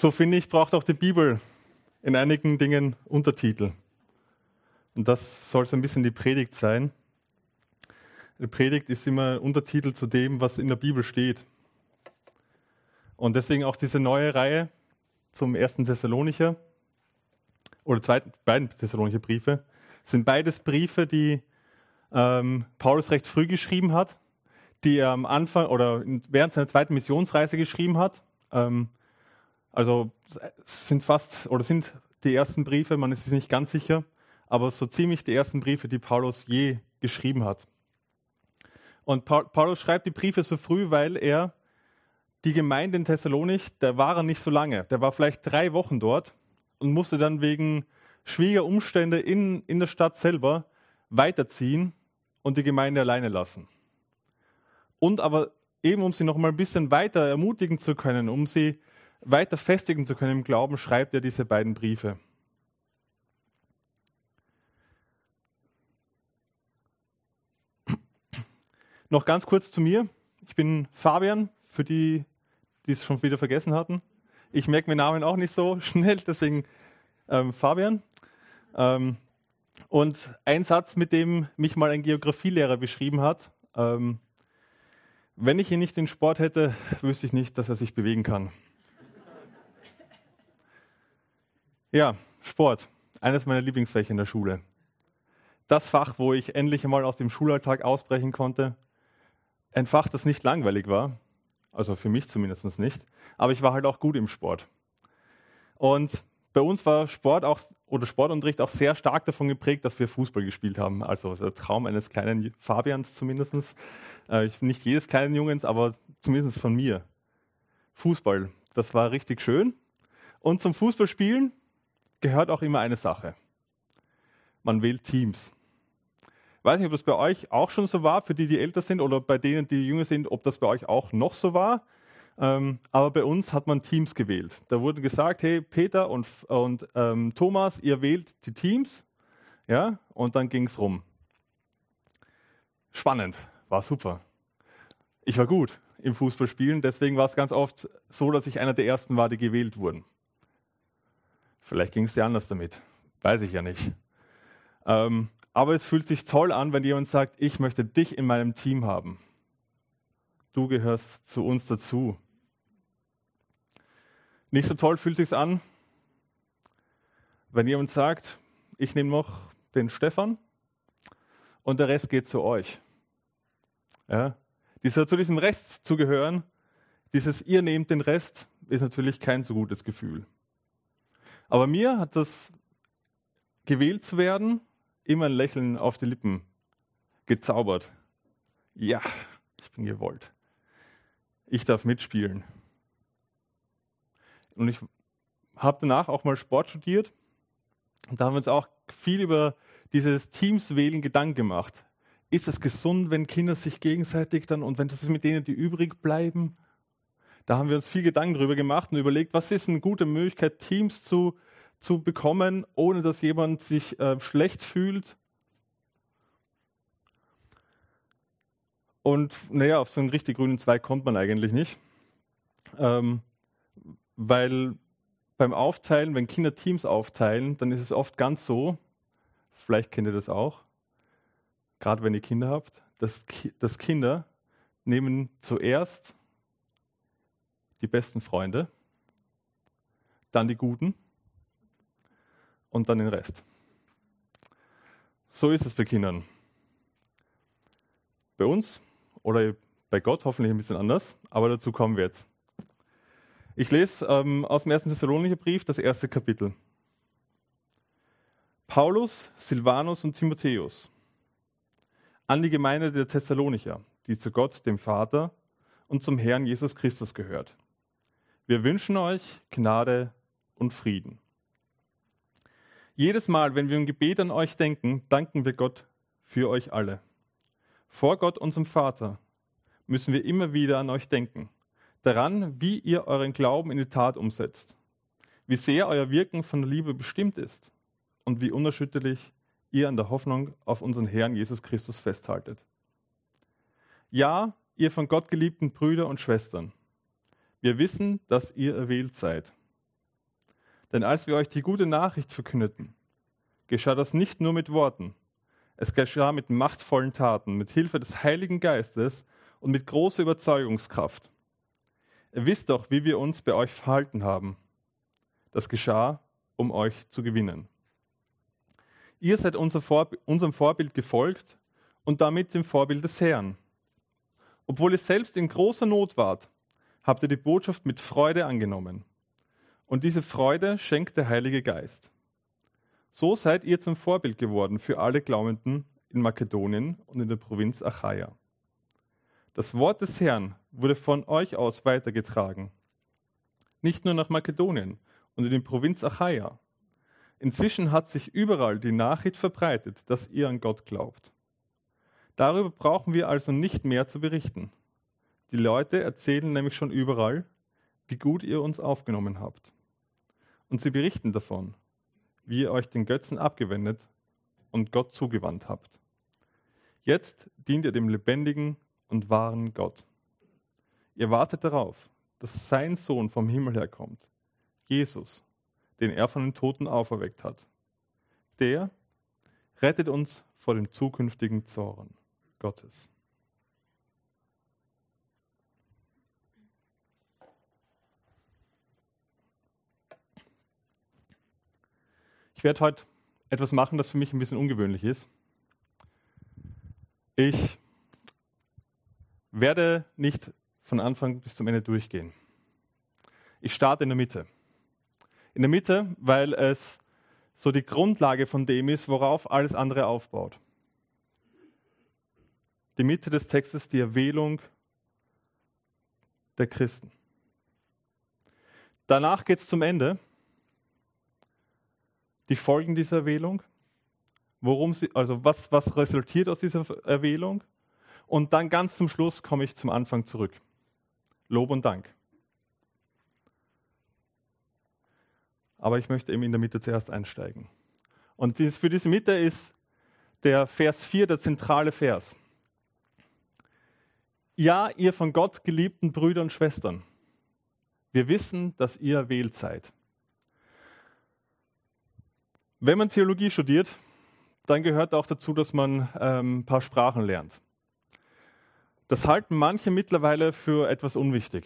So finde ich, braucht auch die Bibel in einigen Dingen Untertitel. Und das soll so ein bisschen die Predigt sein. Die Predigt ist immer Untertitel zu dem, was in der Bibel steht. Und deswegen auch diese neue Reihe zum ersten Thessalonicher oder zweiten, beiden Thessalonicher Briefe sind beides Briefe, die ähm, Paulus recht früh geschrieben hat, die er am Anfang oder während seiner zweiten Missionsreise geschrieben hat. Ähm, also sind fast oder sind die ersten Briefe, man ist sich nicht ganz sicher, aber so ziemlich die ersten Briefe, die Paulus je geschrieben hat. Und Paulus schreibt die Briefe so früh, weil er die Gemeinde in Thessalonich, der war er nicht so lange. Der war vielleicht drei Wochen dort und musste dann wegen schwieriger Umstände in, in der Stadt selber weiterziehen und die Gemeinde alleine lassen. Und aber eben, um sie noch mal ein bisschen weiter ermutigen zu können, um sie weiter festigen zu können im Glauben, schreibt er diese beiden Briefe. Noch ganz kurz zu mir. Ich bin Fabian, für die, die es schon wieder vergessen hatten. Ich merke mir Namen auch nicht so schnell, deswegen ähm, Fabian. Ähm, und ein Satz, mit dem mich mal ein Geografielehrer beschrieben hat, ähm, wenn ich ihn nicht in Sport hätte, wüsste ich nicht, dass er sich bewegen kann. Ja, Sport, eines meiner Lieblingsfächer in der Schule. Das Fach, wo ich endlich einmal aus dem Schulalltag ausbrechen konnte. Ein Fach, das nicht langweilig war, also für mich zumindest nicht, aber ich war halt auch gut im Sport. Und bei uns war Sport auch oder Sportunterricht auch sehr stark davon geprägt, dass wir Fußball gespielt haben. Also der Traum eines kleinen Fabians zumindest. Äh, nicht jedes kleinen Jungens, aber zumindest von mir. Fußball, das war richtig schön. Und zum Fußballspielen gehört auch immer eine Sache. Man wählt Teams. Ich weiß nicht, ob das bei euch auch schon so war, für die, die älter sind oder bei denen, die jünger sind, ob das bei euch auch noch so war. Ähm, aber bei uns hat man Teams gewählt. Da wurde gesagt, hey, Peter und, und ähm, Thomas, ihr wählt die Teams. Ja, und dann ging es rum. Spannend, war super. Ich war gut im Fußballspielen, deswegen war es ganz oft so, dass ich einer der Ersten war, die gewählt wurden. Vielleicht ging es dir anders damit, weiß ich ja nicht. Ähm, aber es fühlt sich toll an, wenn jemand sagt, ich möchte dich in meinem Team haben. Du gehörst zu uns dazu. Nicht so toll fühlt sich an, wenn jemand sagt, ich nehme noch den Stefan und der Rest geht zu euch. Ja? Dieser, zu diesem Rest zu gehören, dieses ihr nehmt den Rest, ist natürlich kein so gutes Gefühl. Aber mir hat das gewählt zu werden immer ein Lächeln auf die Lippen gezaubert. Ja, ich bin gewollt. Ich darf mitspielen. Und ich habe danach auch mal Sport studiert. Und da haben wir uns auch viel über dieses Teamswählen Gedanken gemacht. Ist es gesund, wenn Kinder sich gegenseitig dann und wenn das mit denen, die übrig bleiben? Da haben wir uns viel Gedanken darüber gemacht und überlegt, was ist eine gute Möglichkeit, Teams zu, zu bekommen, ohne dass jemand sich äh, schlecht fühlt. Und naja, auf so einen richtig grünen Zweig kommt man eigentlich nicht. Ähm, weil beim Aufteilen, wenn Kinder Teams aufteilen, dann ist es oft ganz so, vielleicht kennt ihr das auch, gerade wenn ihr Kinder habt, dass, dass Kinder nehmen zuerst die besten Freunde, dann die Guten und dann den Rest. So ist es bei Kindern. Bei uns oder bei Gott hoffentlich ein bisschen anders, aber dazu kommen wir jetzt. Ich lese ähm, aus dem ersten Thessalonicher Brief das erste Kapitel. Paulus, Silvanus und Timotheus an die Gemeinde der Thessalonicher, die zu Gott, dem Vater und zum Herrn Jesus Christus gehört. Wir wünschen euch Gnade und Frieden. Jedes Mal, wenn wir im Gebet an euch denken, danken wir Gott für euch alle. Vor Gott, unserem Vater, müssen wir immer wieder an euch denken daran, wie ihr euren Glauben in die Tat umsetzt, wie sehr euer Wirken von der Liebe bestimmt ist und wie unerschütterlich ihr an der Hoffnung auf unseren Herrn Jesus Christus festhaltet. Ja, ihr von Gott geliebten Brüder und Schwestern, wir wissen, dass ihr erwählt seid. Denn als wir euch die gute Nachricht verkündeten, geschah das nicht nur mit Worten, es geschah mit machtvollen Taten, mit Hilfe des Heiligen Geistes und mit großer Überzeugungskraft. Ihr wisst doch, wie wir uns bei euch verhalten haben. Das geschah, um euch zu gewinnen. Ihr seid unserem Vorbild gefolgt und damit dem Vorbild des Herrn. Obwohl ihr selbst in großer Not wart, habt ihr die Botschaft mit Freude angenommen. Und diese Freude schenkt der Heilige Geist. So seid ihr zum Vorbild geworden für alle Glaubenden in Makedonien und in der Provinz Achaia. Das Wort des Herrn wurde von euch aus weitergetragen. Nicht nur nach Makedonien und in die Provinz Achaia. Inzwischen hat sich überall die Nachricht verbreitet, dass ihr an Gott glaubt. Darüber brauchen wir also nicht mehr zu berichten. Die Leute erzählen nämlich schon überall, wie gut ihr uns aufgenommen habt. Und sie berichten davon, wie ihr euch den Götzen abgewendet und Gott zugewandt habt. Jetzt dient ihr dem lebendigen und wahren Gott. Ihr wartet darauf, dass sein Sohn vom Himmel herkommt, Jesus, den er von den Toten auferweckt hat. Der rettet uns vor dem zukünftigen Zorn Gottes. Ich werde heute etwas machen, das für mich ein bisschen ungewöhnlich ist. Ich werde nicht von Anfang bis zum Ende durchgehen. Ich starte in der Mitte. In der Mitte, weil es so die Grundlage von dem ist, worauf alles andere aufbaut. Die Mitte des Textes, die Erwählung der Christen. Danach geht es zum Ende die Folgen dieser Erwählung, worum sie, also was, was resultiert aus dieser Erwählung. Und dann ganz zum Schluss komme ich zum Anfang zurück. Lob und Dank. Aber ich möchte eben in der Mitte zuerst einsteigen. Und für diese Mitte ist der Vers 4 der zentrale Vers. Ja, ihr von Gott geliebten Brüder und Schwestern, wir wissen, dass ihr erwählt seid. Wenn man Theologie studiert, dann gehört auch dazu, dass man ähm, ein paar Sprachen lernt. Das halten manche mittlerweile für etwas unwichtig.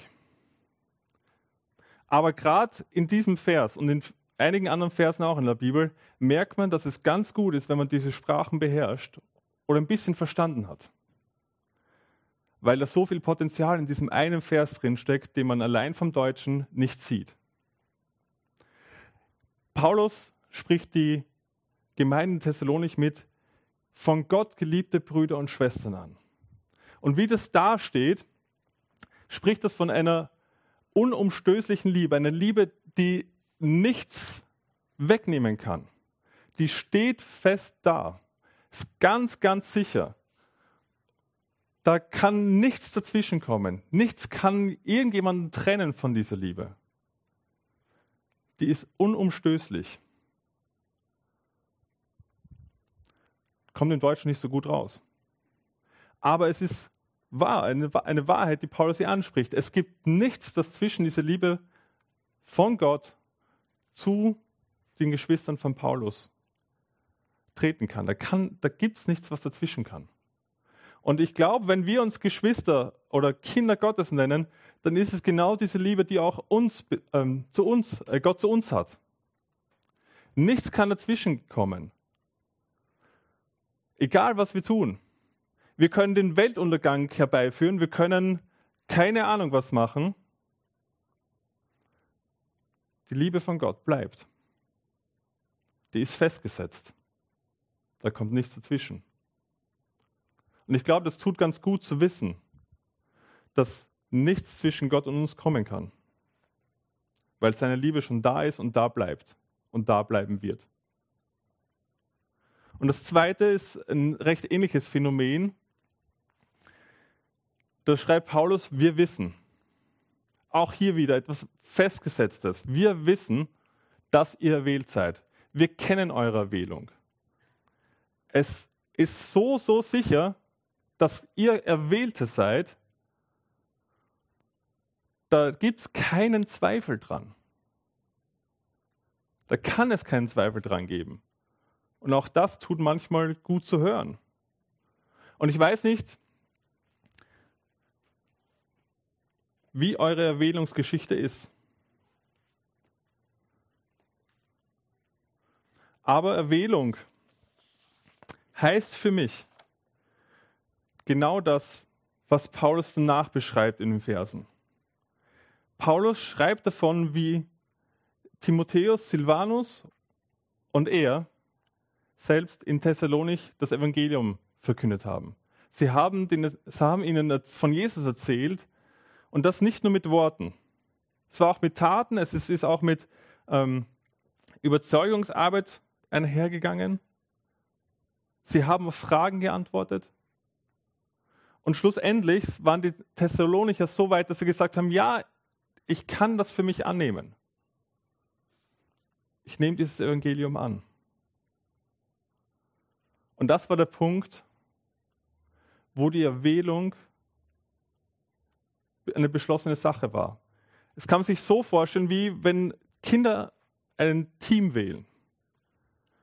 Aber gerade in diesem Vers und in einigen anderen Versen auch in der Bibel merkt man, dass es ganz gut ist, wenn man diese Sprachen beherrscht oder ein bisschen verstanden hat. Weil da so viel Potenzial in diesem einen Vers drinsteckt, den man allein vom Deutschen nicht sieht. Paulus spricht die Gemeinde Thessalonich mit von Gott geliebte Brüder und Schwestern an. Und wie das da steht, spricht das von einer unumstößlichen Liebe, einer Liebe, die nichts wegnehmen kann. Die steht fest da, ist ganz, ganz sicher. Da kann nichts dazwischenkommen. Nichts kann irgendjemanden trennen von dieser Liebe. Die ist unumstößlich. Kommt im Deutschen nicht so gut raus. Aber es ist wahr, eine, eine Wahrheit, die Paulus hier anspricht. Es gibt nichts, das zwischen dieser Liebe von Gott zu den Geschwistern von Paulus treten kann. Da, kann, da gibt es nichts, was dazwischen kann. Und ich glaube, wenn wir uns Geschwister oder Kinder Gottes nennen, dann ist es genau diese Liebe, die auch uns, ähm, zu uns, äh, Gott zu uns hat. Nichts kann dazwischen kommen. Egal, was wir tun. Wir können den Weltuntergang herbeiführen, wir können keine Ahnung was machen. Die Liebe von Gott bleibt. Die ist festgesetzt. Da kommt nichts dazwischen. Und ich glaube, das tut ganz gut zu wissen, dass nichts zwischen Gott und uns kommen kann. Weil seine Liebe schon da ist und da bleibt und da bleiben wird. Und das zweite ist ein recht ähnliches Phänomen. Da schreibt Paulus, wir wissen. Auch hier wieder etwas Festgesetztes. Wir wissen, dass ihr erwählt seid. Wir kennen eure Wählung. Es ist so, so sicher, dass ihr Erwählte seid, da gibt es keinen Zweifel dran. Da kann es keinen Zweifel dran geben. Und auch das tut manchmal gut zu hören. Und ich weiß nicht, wie eure Erwählungsgeschichte ist. Aber Erwählung heißt für mich genau das, was Paulus danach beschreibt in den Versen. Paulus schreibt davon, wie Timotheus, Silvanus und er selbst in Thessalonich das Evangelium verkündet haben. Sie haben, den, sie haben ihnen von Jesus erzählt und das nicht nur mit Worten. Es war auch mit Taten, es ist, ist auch mit ähm, Überzeugungsarbeit einhergegangen. Sie haben auf Fragen geantwortet. Und schlussendlich waren die Thessalonicher so weit, dass sie gesagt haben, ja, ich kann das für mich annehmen. Ich nehme dieses Evangelium an. Und das war der Punkt, wo die Erwählung eine beschlossene Sache war. Es kann man sich so vorstellen, wie wenn Kinder ein Team wählen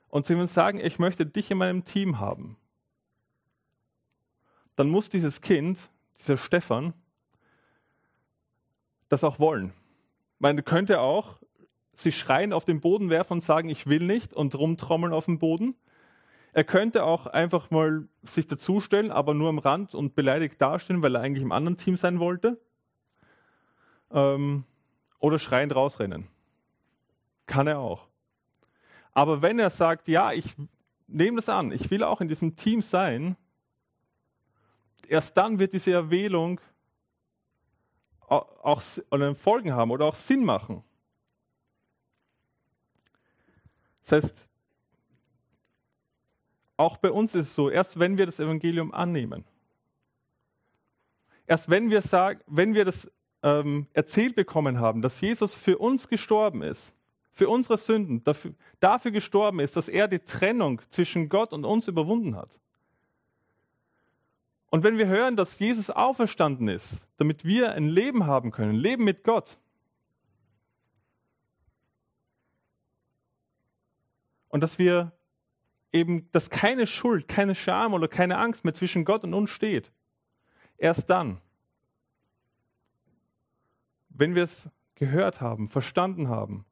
und sie sagen, ich möchte dich in meinem Team haben. Dann muss dieses Kind, dieser Stefan, das auch wollen. Man könnte auch sich schreien auf den Boden werfen und sagen, ich will nicht und rumtrommeln auf dem Boden. Er könnte auch einfach mal sich dazustellen, aber nur am Rand und beleidigt dastehen, weil er eigentlich im anderen Team sein wollte. Ähm, oder schreiend rausrennen. Kann er auch. Aber wenn er sagt, ja, ich nehme das an, ich will auch in diesem Team sein, erst dann wird diese Erwählung auch Folgen haben oder auch Sinn machen. Das heißt, auch bei uns ist es so, erst wenn wir das Evangelium annehmen, erst wenn wir sagen, wenn wir das ähm, erzählt bekommen haben, dass Jesus für uns gestorben ist, für unsere Sünden, dafür, dafür gestorben ist, dass er die Trennung zwischen Gott und uns überwunden hat. Und wenn wir hören, dass Jesus auferstanden ist, damit wir ein Leben haben können, Leben mit Gott, und dass wir eben, dass keine Schuld, keine Scham oder keine Angst mehr zwischen Gott und uns steht. Erst dann, wenn wir es gehört haben, verstanden haben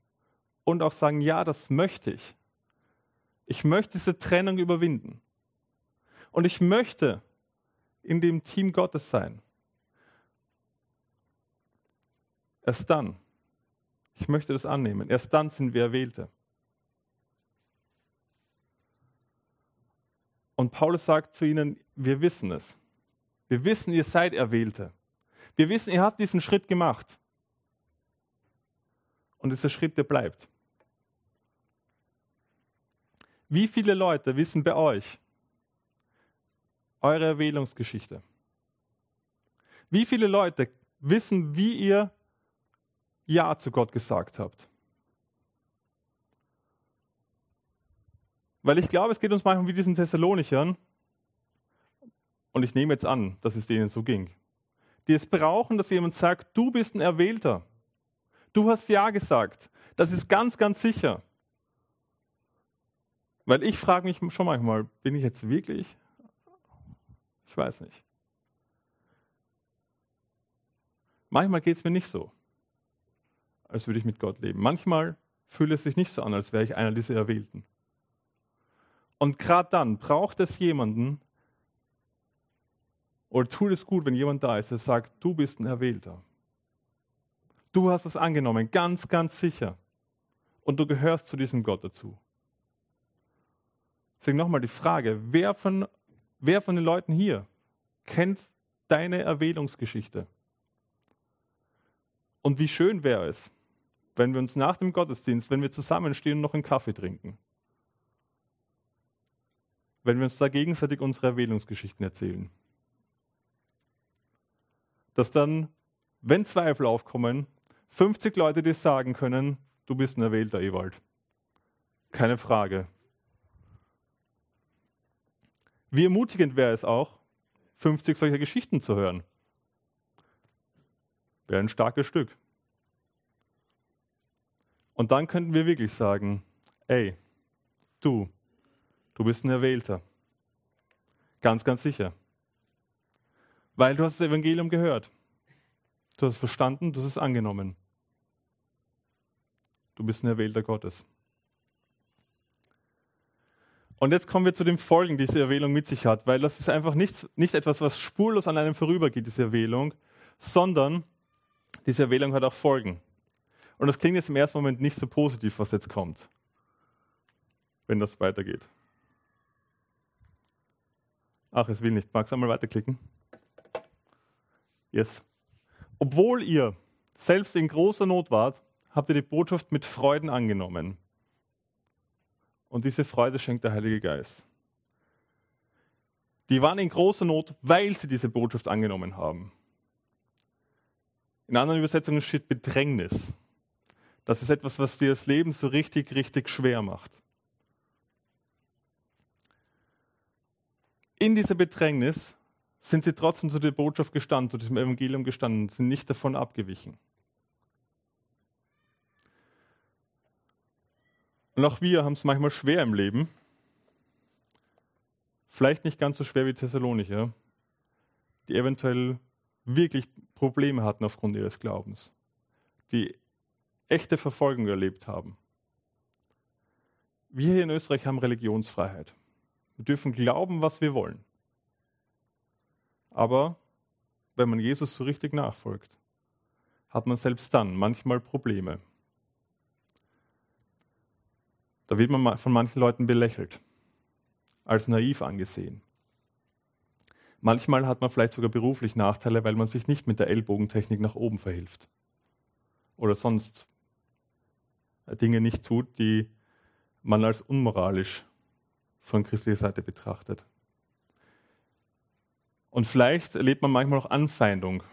und auch sagen, ja, das möchte ich. Ich möchte diese Trennung überwinden. Und ich möchte in dem Team Gottes sein. Erst dann, ich möchte das annehmen, erst dann sind wir Erwählte. Und Paulus sagt zu ihnen, wir wissen es. Wir wissen, ihr seid Erwählte. Wir wissen, ihr habt diesen Schritt gemacht. Und dieser Schritt, der bleibt. Wie viele Leute wissen bei euch eure Erwählungsgeschichte? Wie viele Leute wissen, wie ihr Ja zu Gott gesagt habt? Weil ich glaube, es geht uns manchmal wie diesen Thessalonichern, und ich nehme jetzt an, dass es denen so ging, die es brauchen, dass jemand sagt, du bist ein Erwählter. Du hast Ja gesagt. Das ist ganz, ganz sicher. Weil ich frage mich schon manchmal, bin ich jetzt wirklich? Ich weiß nicht. Manchmal geht es mir nicht so, als würde ich mit Gott leben. Manchmal fühlt es sich nicht so an, als wäre ich einer dieser Erwählten. Und gerade dann braucht es jemanden, oder tut es gut, wenn jemand da ist, der sagt, du bist ein Erwählter. Du hast es angenommen, ganz, ganz sicher. Und du gehörst zu diesem Gott dazu. Deswegen nochmal die Frage, wer von, wer von den Leuten hier kennt deine Erwählungsgeschichte? Und wie schön wäre es, wenn wir uns nach dem Gottesdienst, wenn wir zusammenstehen und noch einen Kaffee trinken, wenn wir uns da gegenseitig unsere Erwählungsgeschichten erzählen. Dass dann, wenn Zweifel aufkommen, 50 Leute dir sagen können, du bist ein erwählter Ewald. Keine Frage. Wie ermutigend wäre es auch, 50 solcher Geschichten zu hören. Wäre ein starkes Stück. Und dann könnten wir wirklich sagen, ey, du, du bist ein Erwählter. Ganz, ganz sicher. Weil du hast das Evangelium gehört. Du hast es verstanden, du hast es angenommen. Du bist ein Erwählter Gottes. Und jetzt kommen wir zu den Folgen, die diese Erwählung mit sich hat, weil das ist einfach nicht, nicht etwas, was spurlos an einem vorübergeht, diese Erwählung, sondern diese Erwählung hat auch Folgen. Und das klingt jetzt im ersten Moment nicht so positiv, was jetzt kommt, wenn das weitergeht. Ach, es will nicht. Magst du einmal weiterklicken? Yes. Obwohl ihr selbst in großer Not wart, habt ihr die Botschaft mit Freuden angenommen. Und diese Freude schenkt der Heilige Geist. Die waren in großer Not, weil sie diese Botschaft angenommen haben. In anderen Übersetzungen steht Bedrängnis. Das ist etwas, was dir das Leben so richtig, richtig schwer macht. In dieser Bedrängnis sind sie trotzdem zu der Botschaft gestanden, zu diesem Evangelium gestanden, sind nicht davon abgewichen. Und auch wir haben es manchmal schwer im Leben. Vielleicht nicht ganz so schwer wie Thessalonicher, die eventuell wirklich Probleme hatten aufgrund ihres Glaubens, die echte Verfolgung erlebt haben. Wir hier in Österreich haben Religionsfreiheit. Wir dürfen glauben, was wir wollen. Aber wenn man Jesus so richtig nachfolgt, hat man selbst dann manchmal Probleme. Da wird man von manchen Leuten belächelt, als naiv angesehen. Manchmal hat man vielleicht sogar beruflich Nachteile, weil man sich nicht mit der Ellbogentechnik nach oben verhilft. Oder sonst Dinge nicht tut, die man als unmoralisch von christlicher Seite betrachtet. Und vielleicht erlebt man manchmal auch Anfeindung,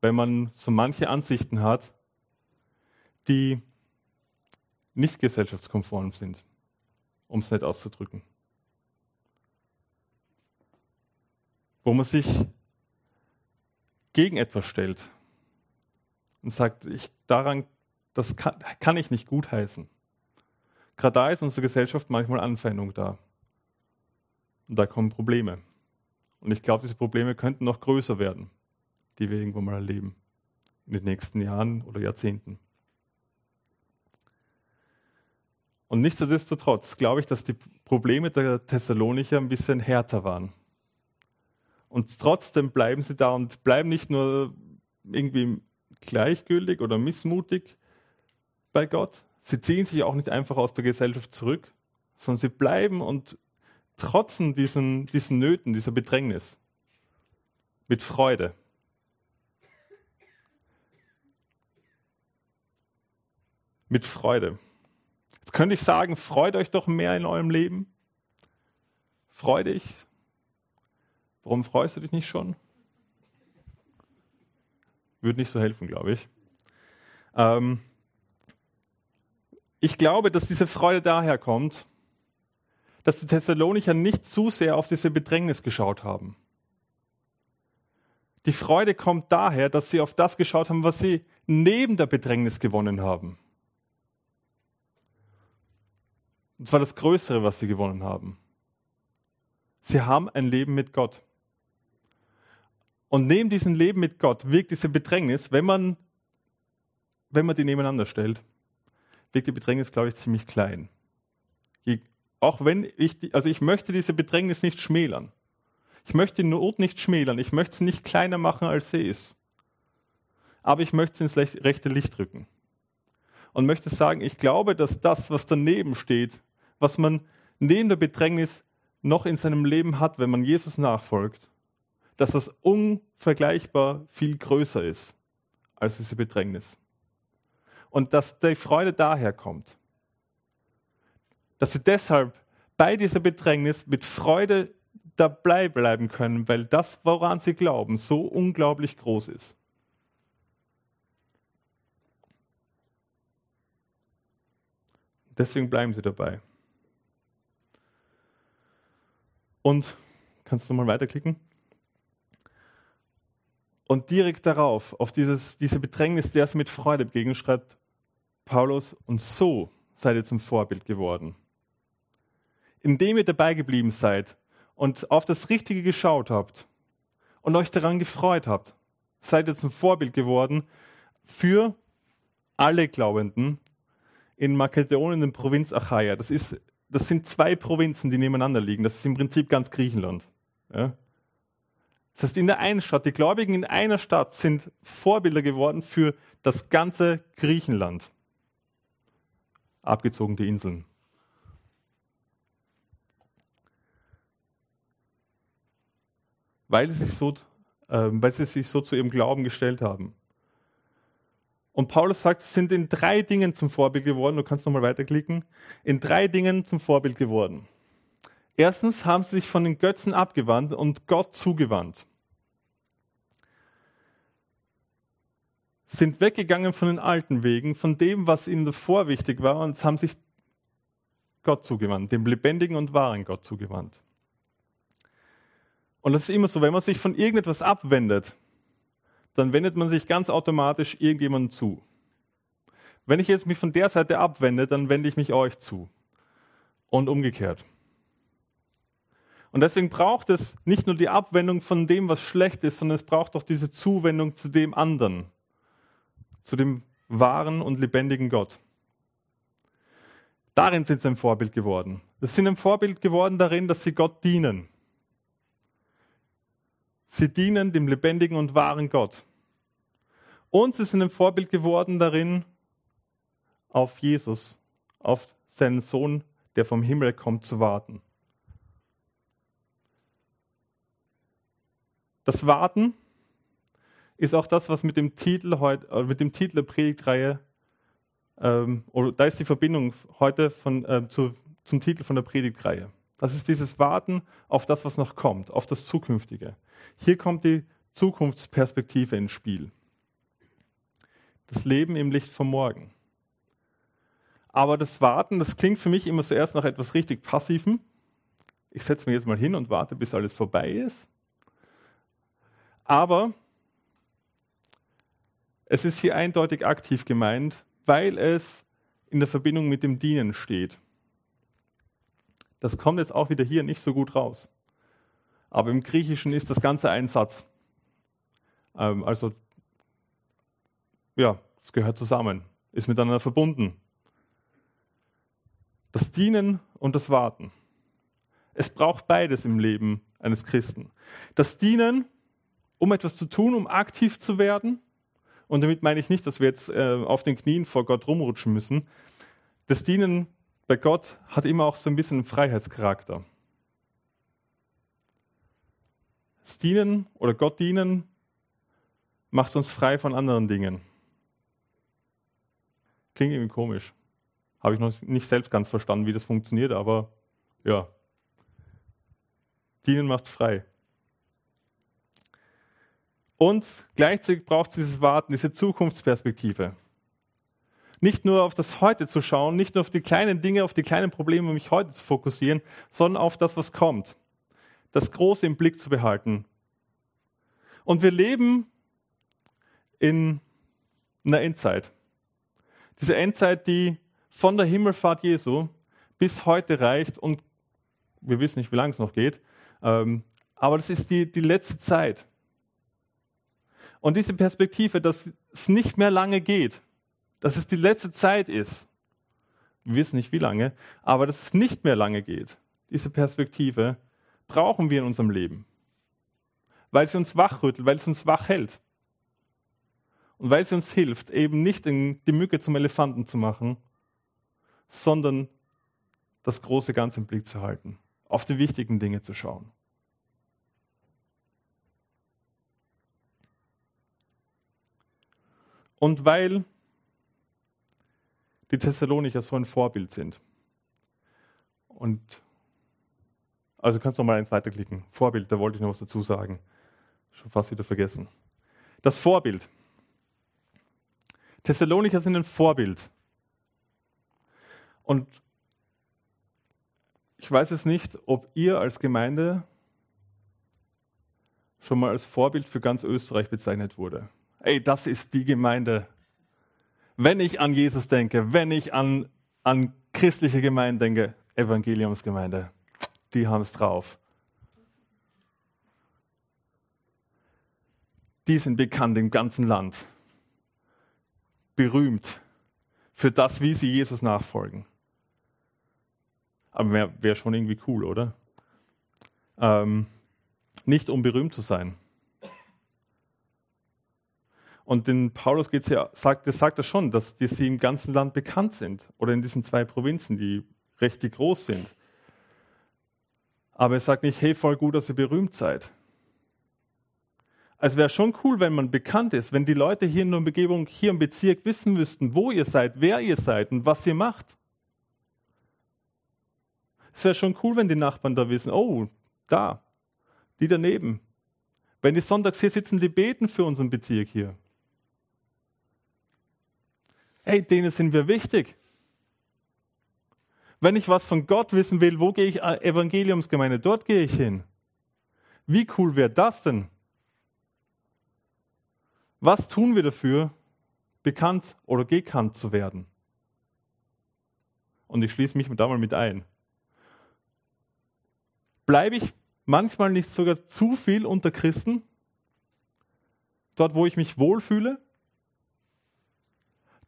wenn man so manche Ansichten hat, die nicht gesellschaftskonform sind, um es nicht auszudrücken. Wo man sich gegen etwas stellt und sagt, ich, daran, das kann, kann ich nicht gutheißen. Gerade da ist unsere Gesellschaft manchmal Anfeindung da. Und da kommen Probleme. Und ich glaube, diese Probleme könnten noch größer werden, die wir irgendwo mal erleben. In den nächsten Jahren oder Jahrzehnten. Und nichtsdestotrotz glaube ich, dass die Probleme der Thessalonicher ein bisschen härter waren. Und trotzdem bleiben sie da und bleiben nicht nur irgendwie gleichgültig oder missmutig bei Gott. Sie ziehen sich auch nicht einfach aus der Gesellschaft zurück, sondern sie bleiben und trotzen diesen, diesen Nöten, dieser Bedrängnis mit Freude. Mit Freude. Jetzt könnte ich sagen, freut euch doch mehr in eurem Leben. Freu dich. Warum freust du dich nicht schon? Würde nicht so helfen, glaube ich. Ähm ich glaube, dass diese Freude daher kommt, dass die Thessalonicher nicht zu sehr auf diese Bedrängnis geschaut haben. Die Freude kommt daher, dass sie auf das geschaut haben, was sie neben der Bedrängnis gewonnen haben. Und zwar das Größere, was sie gewonnen haben. Sie haben ein Leben mit Gott. Und neben diesem Leben mit Gott wirkt diese Bedrängnis, wenn man, wenn man die nebeneinander stellt, wirkt die Bedrängnis, glaube ich, ziemlich klein. Je, auch wenn ich, also ich möchte diese Bedrängnis nicht schmälern. Ich möchte die Not nicht schmälern. Ich möchte sie nicht kleiner machen, als sie ist. Aber ich möchte sie ins rechte Licht rücken. Und möchte sagen, ich glaube, dass das, was daneben steht, was man neben der Bedrängnis noch in seinem Leben hat, wenn man Jesus nachfolgt, dass das unvergleichbar viel größer ist als diese Bedrängnis. Und dass die Freude daher kommt. Dass sie deshalb bei dieser Bedrängnis mit Freude dabei bleiben können, weil das, woran sie glauben, so unglaublich groß ist. Deswegen bleiben sie dabei. Und kannst du mal weiterklicken? Und direkt darauf, auf dieses, diese Bedrängnis, der es mit Freude begegnet, schreibt Paulus, und so seid ihr zum Vorbild geworden. Indem ihr dabei geblieben seid und auf das Richtige geschaut habt und euch daran gefreut habt, seid ihr zum Vorbild geworden für alle Glaubenden in Makedonien, in der Provinz Achaia. Das, ist, das sind zwei Provinzen, die nebeneinander liegen. Das ist im Prinzip ganz Griechenland. Ja? Das heißt, in der einen Stadt, die Gläubigen in einer Stadt sind Vorbilder geworden für das ganze Griechenland. Abgezogen die Inseln. Weil sie, sich so, äh, weil sie sich so zu ihrem Glauben gestellt haben. Und Paulus sagt, sie sind in drei Dingen zum Vorbild geworden. Du kannst nochmal weiterklicken. In drei Dingen zum Vorbild geworden. Erstens haben sie sich von den Götzen abgewandt und Gott zugewandt. Sind weggegangen von den alten Wegen, von dem, was ihnen davor wichtig war, und haben sich Gott zugewandt, dem lebendigen und wahren Gott zugewandt. Und das ist immer so, wenn man sich von irgendetwas abwendet, dann wendet man sich ganz automatisch irgendjemandem zu. Wenn ich jetzt mich von der Seite abwende, dann wende ich mich euch zu. Und umgekehrt. Und deswegen braucht es nicht nur die Abwendung von dem, was schlecht ist, sondern es braucht auch diese Zuwendung zu dem anderen, zu dem wahren und lebendigen Gott. Darin sind sie ein Vorbild geworden. Sie sind ein Vorbild geworden darin, dass sie Gott dienen. Sie dienen dem lebendigen und wahren Gott. Und sie sind ein Vorbild geworden darin, auf Jesus, auf seinen Sohn, der vom Himmel kommt, zu warten. Das Warten ist auch das, was mit dem Titel, heute, äh, mit dem Titel der Predigtreihe, ähm, oder da ist die Verbindung heute von, äh, zu, zum Titel von der Predigtreihe. Das ist dieses Warten auf das, was noch kommt, auf das Zukünftige. Hier kommt die Zukunftsperspektive ins Spiel. Das Leben im Licht vom Morgen. Aber das Warten, das klingt für mich immer zuerst nach etwas richtig Passivem. Ich setze mich jetzt mal hin und warte, bis alles vorbei ist. Aber es ist hier eindeutig aktiv gemeint, weil es in der Verbindung mit dem Dienen steht. Das kommt jetzt auch wieder hier nicht so gut raus. Aber im Griechischen ist das Ganze ein Satz. Ähm, also, ja, es gehört zusammen, ist miteinander verbunden. Das Dienen und das Warten. Es braucht beides im Leben eines Christen. Das Dienen um etwas zu tun, um aktiv zu werden. Und damit meine ich nicht, dass wir jetzt äh, auf den Knien vor Gott rumrutschen müssen. Das Dienen bei Gott hat immer auch so ein bisschen einen Freiheitscharakter. Das Dienen oder Gott dienen macht uns frei von anderen Dingen. Klingt irgendwie komisch. Habe ich noch nicht selbst ganz verstanden, wie das funktioniert, aber ja. Dienen macht frei. Und gleichzeitig braucht es dieses Warten, diese Zukunftsperspektive. Nicht nur auf das Heute zu schauen, nicht nur auf die kleinen Dinge, auf die kleinen Probleme, um mich heute zu fokussieren, sondern auf das, was kommt. Das Große im Blick zu behalten. Und wir leben in einer Endzeit. Diese Endzeit, die von der Himmelfahrt Jesu bis heute reicht und wir wissen nicht, wie lange es noch geht, ähm, aber das ist die, die letzte Zeit. Und diese Perspektive, dass es nicht mehr lange geht, dass es die letzte Zeit ist, wir wissen nicht wie lange, aber dass es nicht mehr lange geht, diese Perspektive brauchen wir in unserem Leben, weil sie uns wachrüttelt, weil sie uns wach hält. Und weil sie uns hilft, eben nicht die Mücke zum Elefanten zu machen, sondern das große Ganze im Blick zu halten, auf die wichtigen Dinge zu schauen. Und weil die Thessalonicher so ein Vorbild sind. Und also kannst du noch mal eins weiterklicken. Vorbild, da wollte ich noch was dazu sagen. Schon fast wieder vergessen. Das Vorbild. Thessalonicher sind ein Vorbild. Und ich weiß es nicht, ob ihr als Gemeinde schon mal als Vorbild für ganz Österreich bezeichnet wurde ey, das ist die Gemeinde. Wenn ich an Jesus denke, wenn ich an an christliche Gemeinden denke, Evangeliumsgemeinde, die haben es drauf. Die sind bekannt im ganzen Land. Berühmt für das, wie sie Jesus nachfolgen. Aber wäre wär schon irgendwie cool, oder? Ähm, nicht um berühmt zu sein. Und in Paulus geht's ja, sagt, das sagt er schon, dass die, sie im ganzen Land bekannt sind. Oder in diesen zwei Provinzen, die recht groß sind. Aber er sagt nicht, hey, voll gut, dass ihr berühmt seid. Es wäre schon cool, wenn man bekannt ist, wenn die Leute hier in der Umgebung, hier im Bezirk wissen müssten, wo ihr seid, wer ihr seid und was ihr macht. Es wäre schon cool, wenn die Nachbarn da wissen, oh, da, die daneben. Wenn die sonntags hier sitzen, die beten für unseren Bezirk hier. Hey, denen sind wir wichtig. Wenn ich was von Gott wissen will, wo gehe ich? Evangeliumsgemeinde, dort gehe ich hin. Wie cool wäre das denn? Was tun wir dafür, bekannt oder gekannt zu werden? Und ich schließe mich da mal mit ein. Bleibe ich manchmal nicht sogar zu viel unter Christen? Dort, wo ich mich wohlfühle?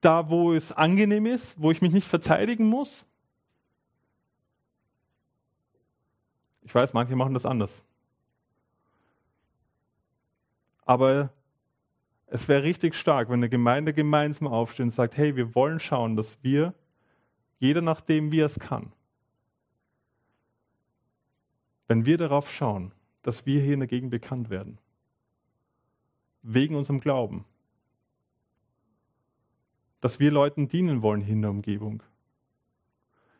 Da, wo es angenehm ist, wo ich mich nicht verteidigen muss? Ich weiß, manche machen das anders. Aber es wäre richtig stark, wenn eine Gemeinde gemeinsam aufsteht und sagt, hey, wir wollen schauen, dass wir, jeder nachdem wie er es kann, wenn wir darauf schauen, dass wir hier in der Gegend bekannt werden, wegen unserem Glauben, dass wir Leuten dienen wollen in der Umgebung,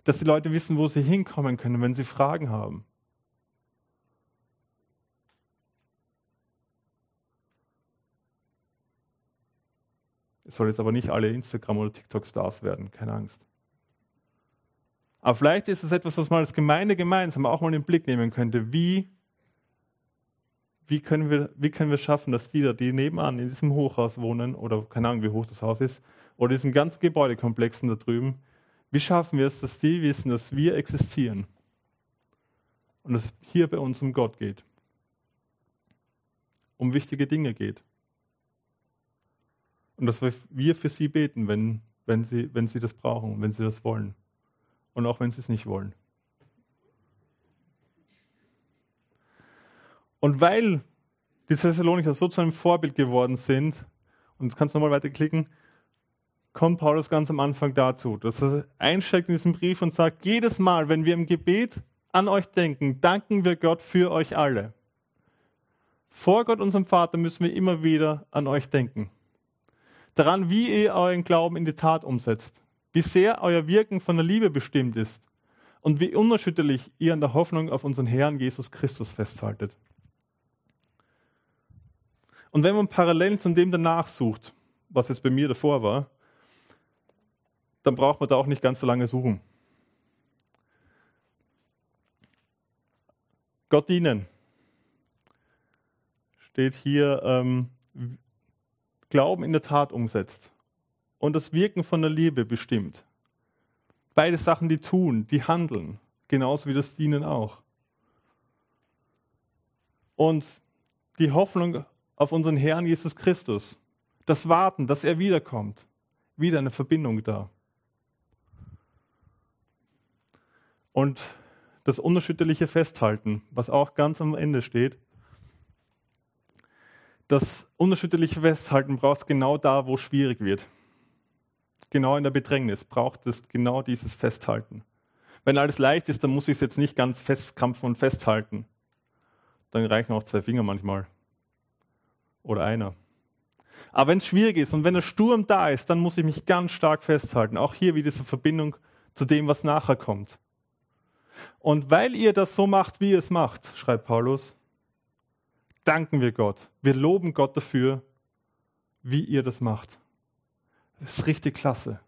dass die Leute wissen, wo sie hinkommen können, wenn sie Fragen haben. Es soll jetzt aber nicht alle Instagram- oder TikTok-Stars werden, keine Angst. Aber vielleicht ist es etwas, was man als Gemeinde gemeinsam auch mal in den Blick nehmen könnte. Wie, wie, können wir, wie können wir schaffen, dass die, die nebenan in diesem Hochhaus wohnen, oder keine Ahnung, wie hoch das Haus ist, oder diesen ganzen Gebäudekomplexen da drüben, wie schaffen wir es, dass die wissen, dass wir existieren und dass es hier bei uns um Gott geht, um wichtige Dinge geht. Und dass wir für sie beten, wenn, wenn, sie, wenn sie das brauchen, wenn sie das wollen. Und auch wenn sie es nicht wollen. Und weil die Thessalonicher so zu einem Vorbild geworden sind, und kannst du nochmal weiterklicken, kommt Paulus ganz am Anfang dazu, dass er einsteigt in diesen Brief und sagt, jedes Mal, wenn wir im Gebet an euch denken, danken wir Gott für euch alle. Vor Gott, unserem Vater, müssen wir immer wieder an euch denken daran, wie ihr euren Glauben in die Tat umsetzt, wie sehr euer Wirken von der Liebe bestimmt ist und wie unerschütterlich ihr an der Hoffnung auf unseren Herrn Jesus Christus festhaltet. Und wenn man parallel zu dem danach sucht, was jetzt bei mir davor war, dann braucht man da auch nicht ganz so lange suchen. Gott dienen steht hier, ähm, Glauben in der Tat umsetzt und das Wirken von der Liebe bestimmt. Beide Sachen, die tun, die handeln, genauso wie das Dienen auch. Und die Hoffnung auf unseren Herrn Jesus Christus, das Warten, dass er wiederkommt, wieder eine Verbindung da. Und das unerschütterliche Festhalten, was auch ganz am Ende steht, das unerschütterliche Festhalten braucht genau da, wo es schwierig wird. Genau in der Bedrängnis braucht es genau dieses Festhalten. Wenn alles leicht ist, dann muss ich es jetzt nicht ganz festkrampfen und festhalten. Dann reichen auch zwei Finger manchmal. Oder einer. Aber wenn es schwierig ist und wenn der Sturm da ist, dann muss ich mich ganz stark festhalten. Auch hier wieder diese Verbindung zu dem, was nachher kommt. Und weil ihr das so macht, wie ihr es macht, schreibt Paulus, danken wir Gott. Wir loben Gott dafür, wie ihr das macht. Das ist richtig klasse.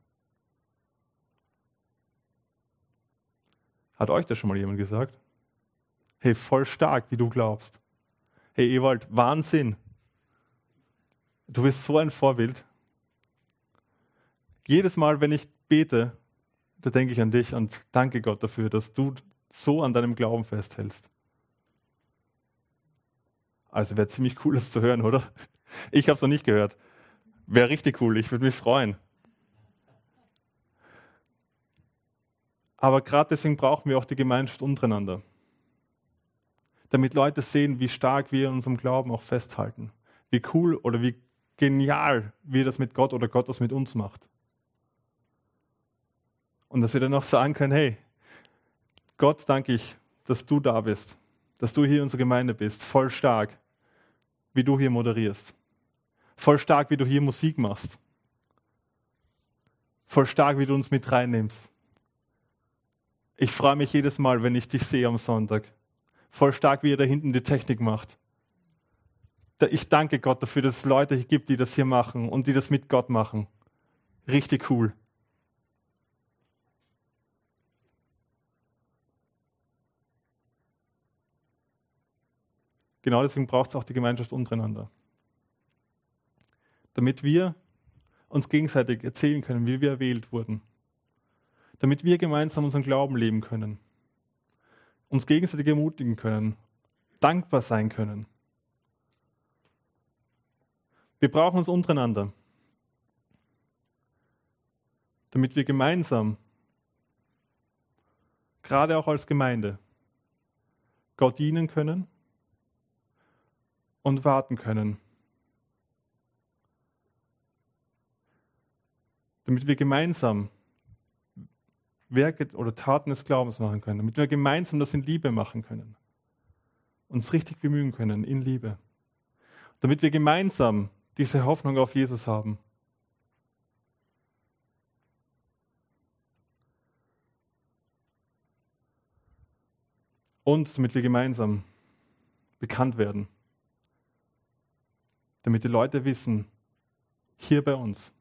Hat euch das schon mal jemand gesagt? Hey, voll stark, wie du glaubst. Hey, Ewald, Wahnsinn. Du bist so ein Vorbild. Jedes Mal, wenn ich bete, da denke ich an dich und danke Gott dafür, dass du so an deinem Glauben festhältst. Also wäre ziemlich cool, das zu hören, oder? Ich habe es noch nicht gehört. Wäre richtig cool, ich würde mich freuen. Aber gerade deswegen brauchen wir auch die Gemeinschaft untereinander. Damit Leute sehen, wie stark wir in unserem Glauben auch festhalten. Wie cool oder wie genial wir das mit Gott oder Gott das mit uns macht. Und dass wir dann auch sagen können, hey, Gott danke ich, dass du da bist, dass du hier in unserer Gemeinde bist, voll stark, wie du hier moderierst, voll stark, wie du hier Musik machst, voll stark, wie du uns mit reinnimmst. Ich freue mich jedes Mal, wenn ich dich sehe am Sonntag. Voll stark, wie ihr da hinten die Technik macht. Ich danke Gott dafür, dass es Leute gibt, die das hier machen und die das mit Gott machen. Richtig cool. Genau deswegen braucht es auch die Gemeinschaft untereinander. Damit wir uns gegenseitig erzählen können, wie wir erwählt wurden. Damit wir gemeinsam unseren Glauben leben können. Uns gegenseitig ermutigen können. Dankbar sein können. Wir brauchen uns untereinander. Damit wir gemeinsam, gerade auch als Gemeinde, Gott dienen können und warten können. Damit wir gemeinsam Werke oder Taten des Glaubens machen können, damit wir gemeinsam das in Liebe machen können, uns richtig bemühen können in Liebe, damit wir gemeinsam diese Hoffnung auf Jesus haben. Und damit wir gemeinsam bekannt werden damit die Leute wissen, hier bei uns,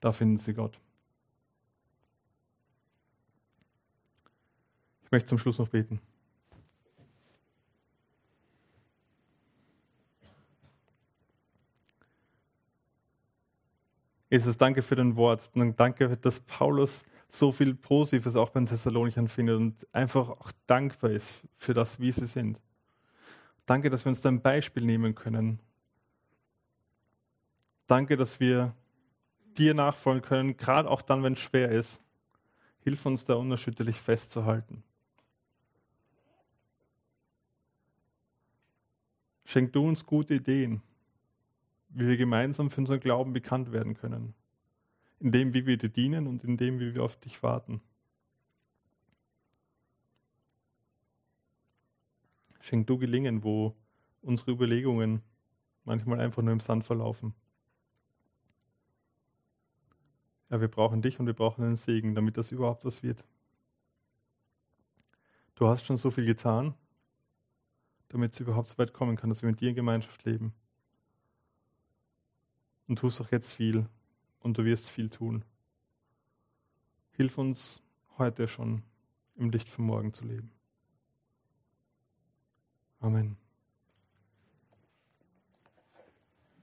da finden sie Gott. Ich möchte zum Schluss noch beten. Jesus, danke für dein Wort. Danke, dass Paulus so viel Positives auch beim Thessalonichern findet und einfach auch dankbar ist für das, wie sie sind. Danke, dass wir uns da ein Beispiel nehmen können. Danke, dass wir dir nachfolgen können, gerade auch dann, wenn es schwer ist. Hilf uns da unerschütterlich festzuhalten. Schenk du uns gute Ideen, wie wir gemeinsam für unseren Glauben bekannt werden können. In dem, wie wir dir dienen und in dem, wie wir auf dich warten. Schenk du gelingen, wo unsere Überlegungen manchmal einfach nur im Sand verlaufen. Ja, wir brauchen dich und wir brauchen einen Segen, damit das überhaupt was wird. Du hast schon so viel getan, damit es überhaupt so weit kommen kann, dass wir mit dir in Gemeinschaft leben. Und tust auch jetzt viel und du wirst viel tun. Hilf uns heute schon im Licht von morgen zu leben. Amen.